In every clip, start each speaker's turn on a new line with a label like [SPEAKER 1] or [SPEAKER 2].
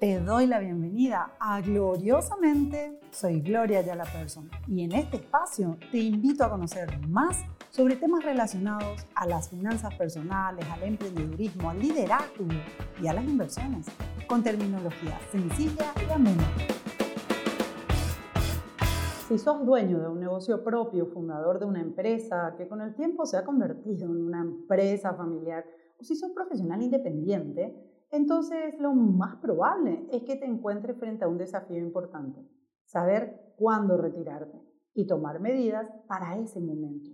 [SPEAKER 1] Te doy la bienvenida a Gloriosamente. Soy Gloria Yala Person y en este espacio te invito a conocer más sobre temas relacionados a las finanzas personales, al emprendedurismo, al liderazgo y a las inversiones, con terminología sencilla y amena. Si sos dueño de un negocio propio, fundador de una empresa que con el tiempo se ha convertido en una empresa familiar, o si sos profesional independiente, entonces lo más probable es que te encuentres frente a un desafío importante, saber cuándo retirarte y tomar medidas para ese momento.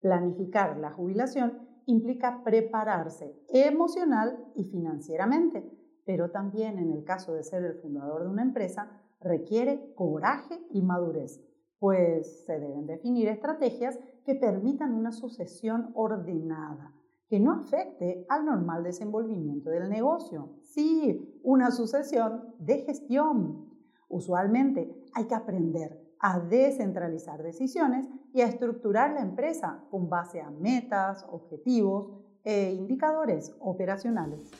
[SPEAKER 1] Planificar la jubilación implica prepararse emocional y financieramente, pero también en el caso de ser el fundador de una empresa, requiere coraje y madurez, pues se deben definir estrategias que permitan una sucesión ordenada que no afecte al normal desenvolvimiento del negocio. Sí, una sucesión de gestión. Usualmente hay que aprender a descentralizar decisiones y a estructurar la empresa con base a metas, objetivos e indicadores operacionales.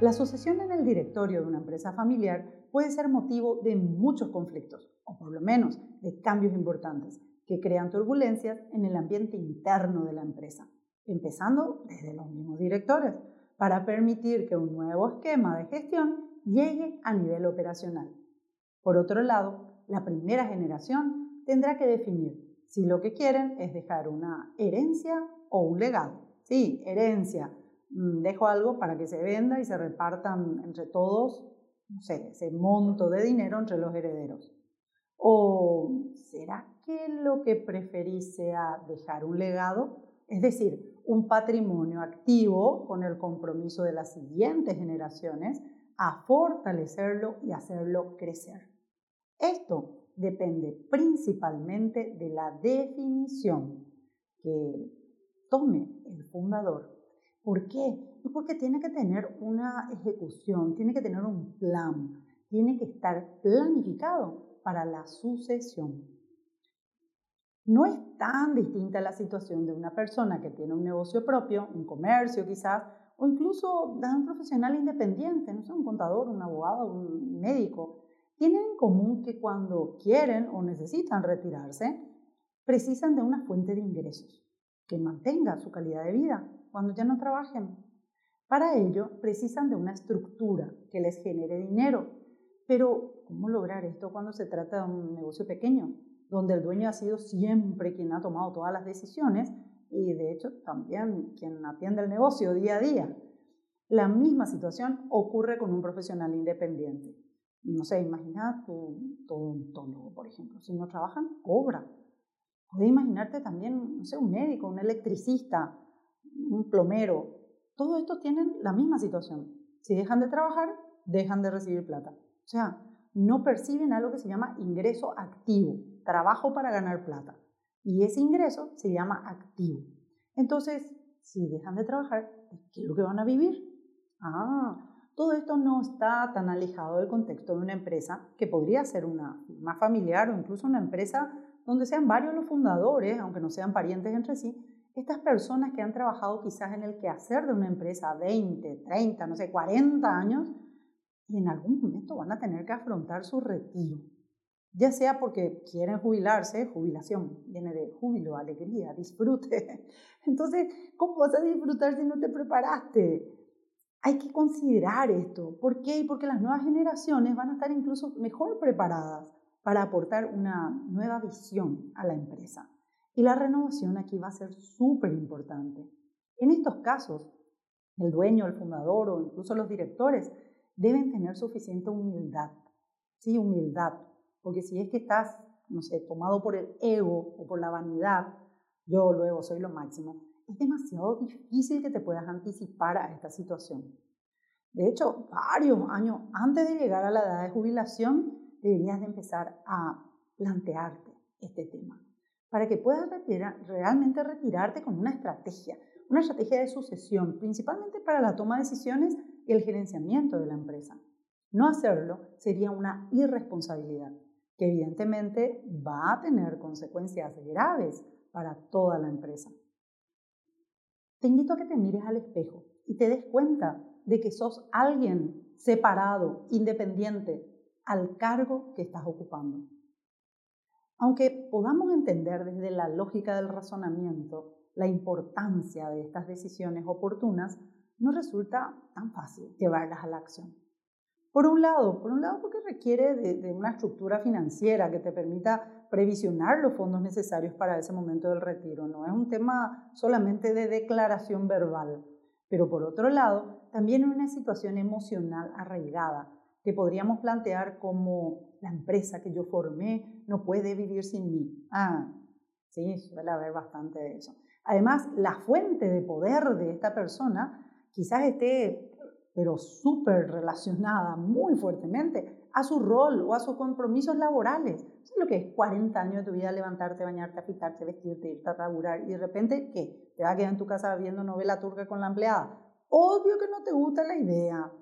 [SPEAKER 1] La sucesión en el directorio de una empresa familiar puede ser motivo de muchos conflictos, o por lo menos de cambios importantes, que crean turbulencias en el ambiente interno de la empresa, empezando desde los mismos directores, para permitir que un nuevo esquema de gestión llegue a nivel operacional. Por otro lado, la primera generación tendrá que definir si lo que quieren es dejar una herencia o un legado. Sí, herencia, dejo algo para que se venda y se repartan entre todos, no sé, ese monto de dinero entre los herederos. ¿O será que lo que preferís sea dejar un legado? Es decir, un patrimonio activo con el compromiso de las siguientes generaciones a fortalecerlo y hacerlo crecer. Esto depende principalmente de la definición que tome el fundador ¿Por qué? Pues porque tiene que tener una ejecución, tiene que tener un plan, tiene que estar planificado para la sucesión. No es tan distinta la situación de una persona que tiene un negocio propio, un comercio quizás, o incluso de un profesional independiente, no sé, un contador, un abogado, un médico. Tienen en común que cuando quieren o necesitan retirarse, precisan de una fuente de ingresos que mantenga su calidad de vida cuando ya no trabajen. Para ello, precisan de una estructura que les genere dinero. Pero, ¿cómo lograr esto cuando se trata de un negocio pequeño, donde el dueño ha sido siempre quien ha tomado todas las decisiones y, de hecho, también quien atiende el negocio día a día? La misma situación ocurre con un profesional independiente. No sé, imagina tu, odontólogo, por ejemplo. Si no trabajan, cobra. Puedes imaginarte también, no sé, un médico, un electricista, un plomero, todos estos tienen la misma situación. Si dejan de trabajar, dejan de recibir plata. O sea, no perciben algo que se llama ingreso activo, trabajo para ganar plata. Y ese ingreso se llama activo. Entonces, si dejan de trabajar, ¿qué es lo que van a vivir? Ah, todo esto no está tan alejado del contexto de una empresa que podría ser una más familiar o incluso una empresa donde sean varios los fundadores, aunque no sean parientes entre sí, estas personas que han trabajado quizás en el quehacer de una empresa 20, 30, no sé, 40 años, y en algún momento van a tener que afrontar su retiro. Ya sea porque quieren jubilarse, jubilación viene de júbilo, alegría, disfrute. Entonces, ¿cómo vas a disfrutar si no te preparaste? Hay que considerar esto. ¿Por qué? Porque las nuevas generaciones van a estar incluso mejor preparadas para aportar una nueva visión a la empresa. Y la renovación aquí va a ser súper importante. En estos casos, el dueño, el fundador o incluso los directores deben tener suficiente humildad. Sí, humildad. Porque si es que estás, no sé, tomado por el ego o por la vanidad, yo luego soy lo máximo, es demasiado difícil que te puedas anticipar a esta situación. De hecho, varios años antes de llegar a la edad de jubilación, deberías de empezar a plantearte este tema para que puedas realmente retirarte con una estrategia, una estrategia de sucesión, principalmente para la toma de decisiones y el gerenciamiento de la empresa. No hacerlo sería una irresponsabilidad. que evidentemente va a tener consecuencias graves para toda la empresa. Te invito a que te mires al espejo y te des cuenta de que sos alguien separado, independiente, al cargo que estás ocupando. Aunque podamos entender desde la lógica del razonamiento la importancia de estas decisiones oportunas, no resulta tan fácil llevarlas a la acción. Por un lado, por un lado porque requiere de, una estructura financiera que te permita previsionar los fondos necesarios para ese momento del retiro. No es un tema solamente de declaración verbal. Pero por otro lado, también una situación emocional arraigada que podríamos plantear como la empresa que yo formé no puede vivir sin mí. Ah, sí, suele haber bastante de eso. Además, la fuente de poder de esta persona quizás esté, pero súper relacionada muy fuertemente a su rol o a sus compromisos laborales. es lo que es 40 años de tu vida levantarte, bañarte, afitarte, vestirte, irte a laburar y de repente, ¿qué? ¿Te vas a quedar en tu casa viendo novela turca con la empleada? Obvio que no te gusta la idea.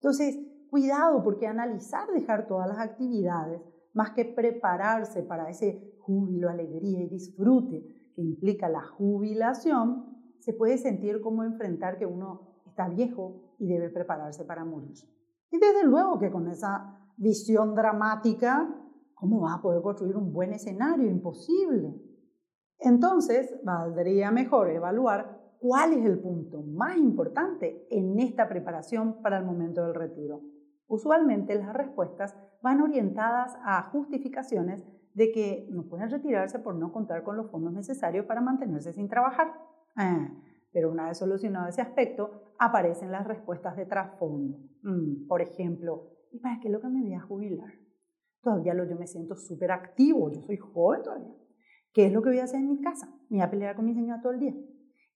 [SPEAKER 1] Entonces, cuidado porque analizar dejar todas las actividades más que prepararse para ese júbilo, alegría y disfrute que implica la jubilación, se puede sentir como enfrentar que uno está viejo y debe prepararse para morir. Y desde luego que con esa visión dramática, ¿cómo va a poder construir un buen escenario? Imposible. Entonces, valdría mejor evaluar cuál es el punto más importante en esta preparación para el momento del retiro. Usualmente las respuestas van orientadas a justificaciones de que no pueden retirarse por no contar con los fondos necesarios para mantenerse sin trabajar. Ah, pero una vez solucionado ese aspecto, aparecen las respuestas de trasfondo. Mm, por ejemplo, ¿y para qué es lo que me voy a jubilar? Todavía lo, yo me siento súper activo, yo soy joven todavía. ¿Qué es lo que voy a hacer en mi casa? ¿Me voy a pelear con mi señora todo el día?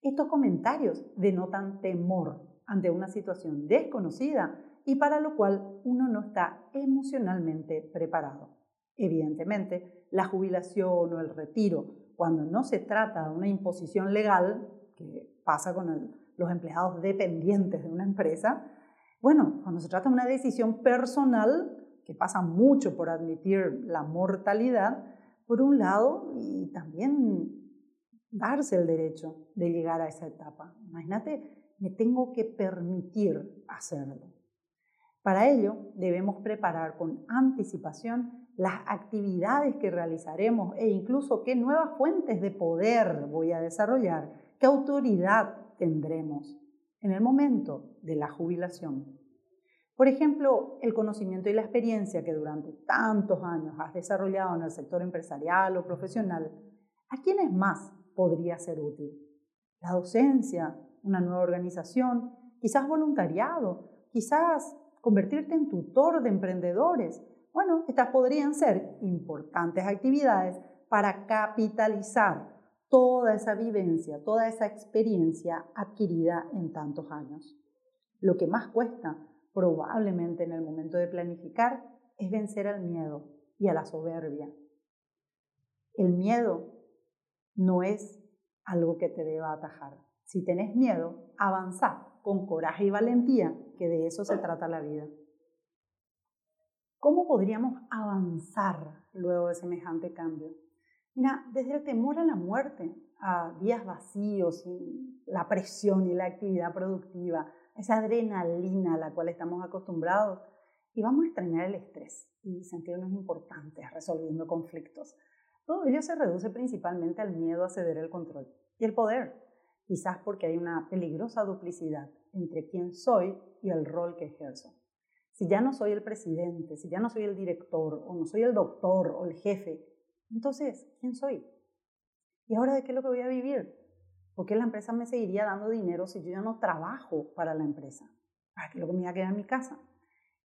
[SPEAKER 1] Estos comentarios denotan temor ante una situación desconocida y para lo cual uno no está emocionalmente preparado. Evidentemente, la jubilación o el retiro, cuando no se trata de una imposición legal, que pasa con los empleados dependientes de una empresa, bueno, cuando se trata de una decisión personal, que pasa mucho por admitir la mortalidad, por un lado, y también darse el derecho de llegar a esa etapa. Imagínate, me tengo que permitir hacerlo. Para ello, debemos preparar con anticipación las actividades que realizaremos e incluso qué nuevas fuentes de poder voy a desarrollar, qué autoridad tendremos en el momento de la jubilación. Por ejemplo, el conocimiento y la experiencia que durante tantos años has desarrollado en el sector empresarial o profesional, ¿a quiénes más podría ser útil? La docencia, una nueva organización, quizás voluntariado, quizás convertirte en tutor de emprendedores. Bueno, estas podrían ser importantes actividades para capitalizar toda esa vivencia, toda esa experiencia adquirida en tantos años. Lo que más cuesta, probablemente en el momento de planificar, es vencer al miedo y a la soberbia. El miedo no es algo que te deba atajar. Si tenés miedo, avanza con coraje y valentía, que de eso se trata la vida. ¿Cómo podríamos avanzar luego de semejante cambio? Mira, desde el temor a la muerte, a días vacíos, y la presión y la actividad productiva, esa adrenalina a la cual estamos acostumbrados, y vamos a extrañar el estrés y sentirnos importantes resolviendo conflictos. Todo ello se reduce principalmente al miedo a ceder el control y el poder, quizás porque hay una peligrosa duplicidad entre quién soy y el rol que ejerzo. Si ya no soy el presidente, si ya no soy el director, o no soy el doctor o el jefe, entonces, ¿quién soy? ¿Y ahora de qué es lo que voy a vivir? ¿Por qué la empresa me seguiría dando dinero si yo ya no trabajo para la empresa? ¿Para qué lo que me voy a quedar en mi casa?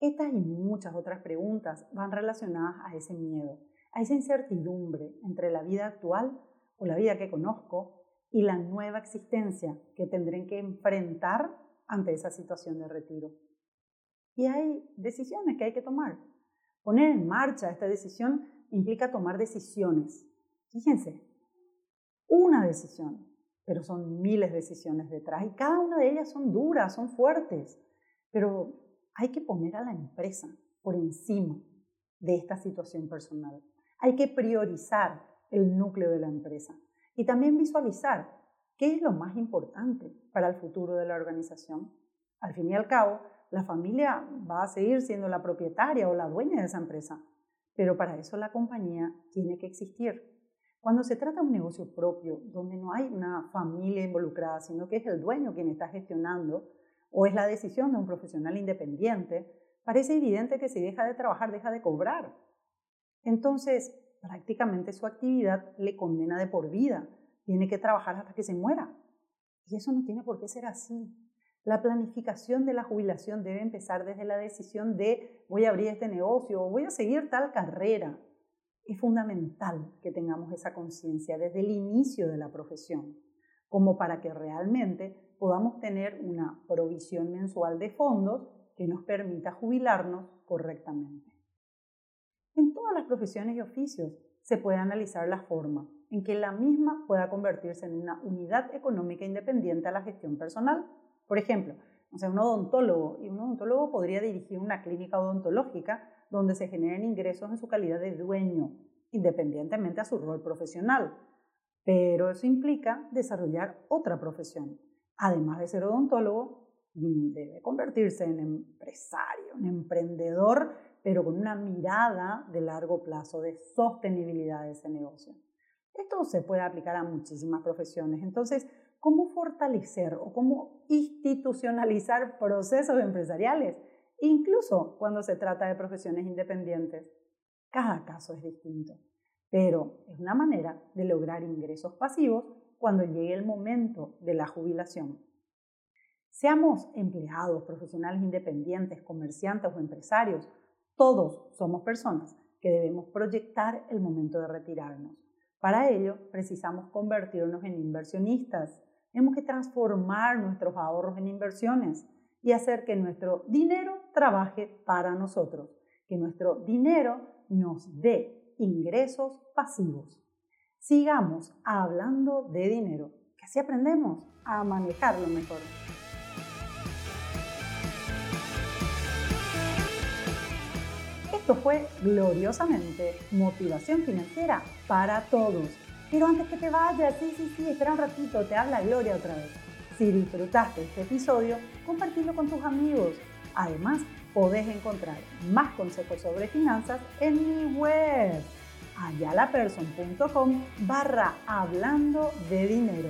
[SPEAKER 1] Estas y muchas otras preguntas van relacionadas a ese miedo, a esa incertidumbre entre la vida actual o la vida que conozco y la nueva existencia que tendré que enfrentar ante esa situación de retiro. Y hay decisiones que hay que tomar. Poner en marcha esta decisión implica tomar decisiones. Fíjense, una decisión, pero son miles de decisiones detrás y cada una de ellas son duras, son fuertes, pero hay que poner a la empresa por encima de esta situación personal. Hay que priorizar el núcleo de la empresa y también visualizar qué es lo más importante para el futuro de la organización. Al fin y al cabo, la familia va a seguir siendo la propietaria o la dueña de esa empresa, pero para eso la compañía tiene que existir. Cuando se trata de un negocio propio, donde no hay una familia involucrada, sino que es el dueño quien está gestionando, o es la decisión de un profesional independiente, parece evidente que si deja de trabajar, deja de cobrar. Entonces, prácticamente su actividad le condena de por vida. Tiene que trabajar hasta que se muera. Y eso no tiene por qué ser así. La planificación de la jubilación debe empezar desde la decisión de voy a abrir este negocio o voy a seguir tal carrera. Es fundamental que tengamos esa conciencia desde el inicio de la profesión, como para que realmente podamos tener una provisión mensual de fondos que nos permita jubilarnos correctamente. En todas las profesiones y oficios se puede analizar la forma en que la misma pueda convertirse en una unidad económica independiente a la gestión personal por ejemplo, o sea, un odontólogo, y un odontólogo podría dirigir una clínica odontológica donde se generen ingresos en su calidad de dueño, independientemente a su rol profesional. Pero eso implica desarrollar otra profesión. Además de ser odontólogo, mm, debe convertirse en empresario, en emprendedor, pero con una mirada de largo plazo, de sostenibilidad de ese negocio. Esto se puede aplicar a muchísimas profesiones. Entonces, cómo fortalecer o cómo institucionalizar procesos empresariales, incluso cuando se trata de profesiones independientes. Cada caso es distinto, pero es una manera de lograr ingresos pasivos cuando llegue el momento de la jubilación. Seamos empleados, profesionales independientes, comerciantes o empresarios, todos somos personas que debemos proyectar el momento de retirarnos. Para ello, precisamos convertirnos en inversionistas, tenemos que transformar nuestros ahorros en inversiones y hacer que nuestro dinero trabaje para nosotros, que nuestro dinero nos dé ingresos pasivos. Sigamos hablando de dinero, que así aprendemos a manejarlo mejor. Esto fue gloriosamente motivación financiera para todos pero antes que te vayas, sí, sí, sí, espera un ratito, te habla Gloria otra vez. Si disfrutaste este episodio, compartirlo con tus amigos. Además, podés encontrar más consejos sobre finanzas en mi web, ayalaperson.com barra hablando de dinero.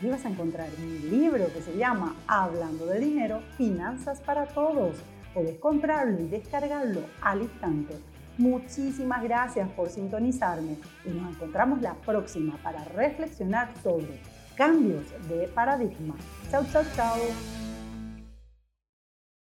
[SPEAKER 1] Ahí vas a encontrar mi libro que se llama Hablando de dinero, finanzas para todos. Podés comprarlo y descargarlo al instante. Muchísimas gracias por sintonizarme y nos encontramos la próxima para reflexionar sobre cambios de paradigma. Chau, chau, chau.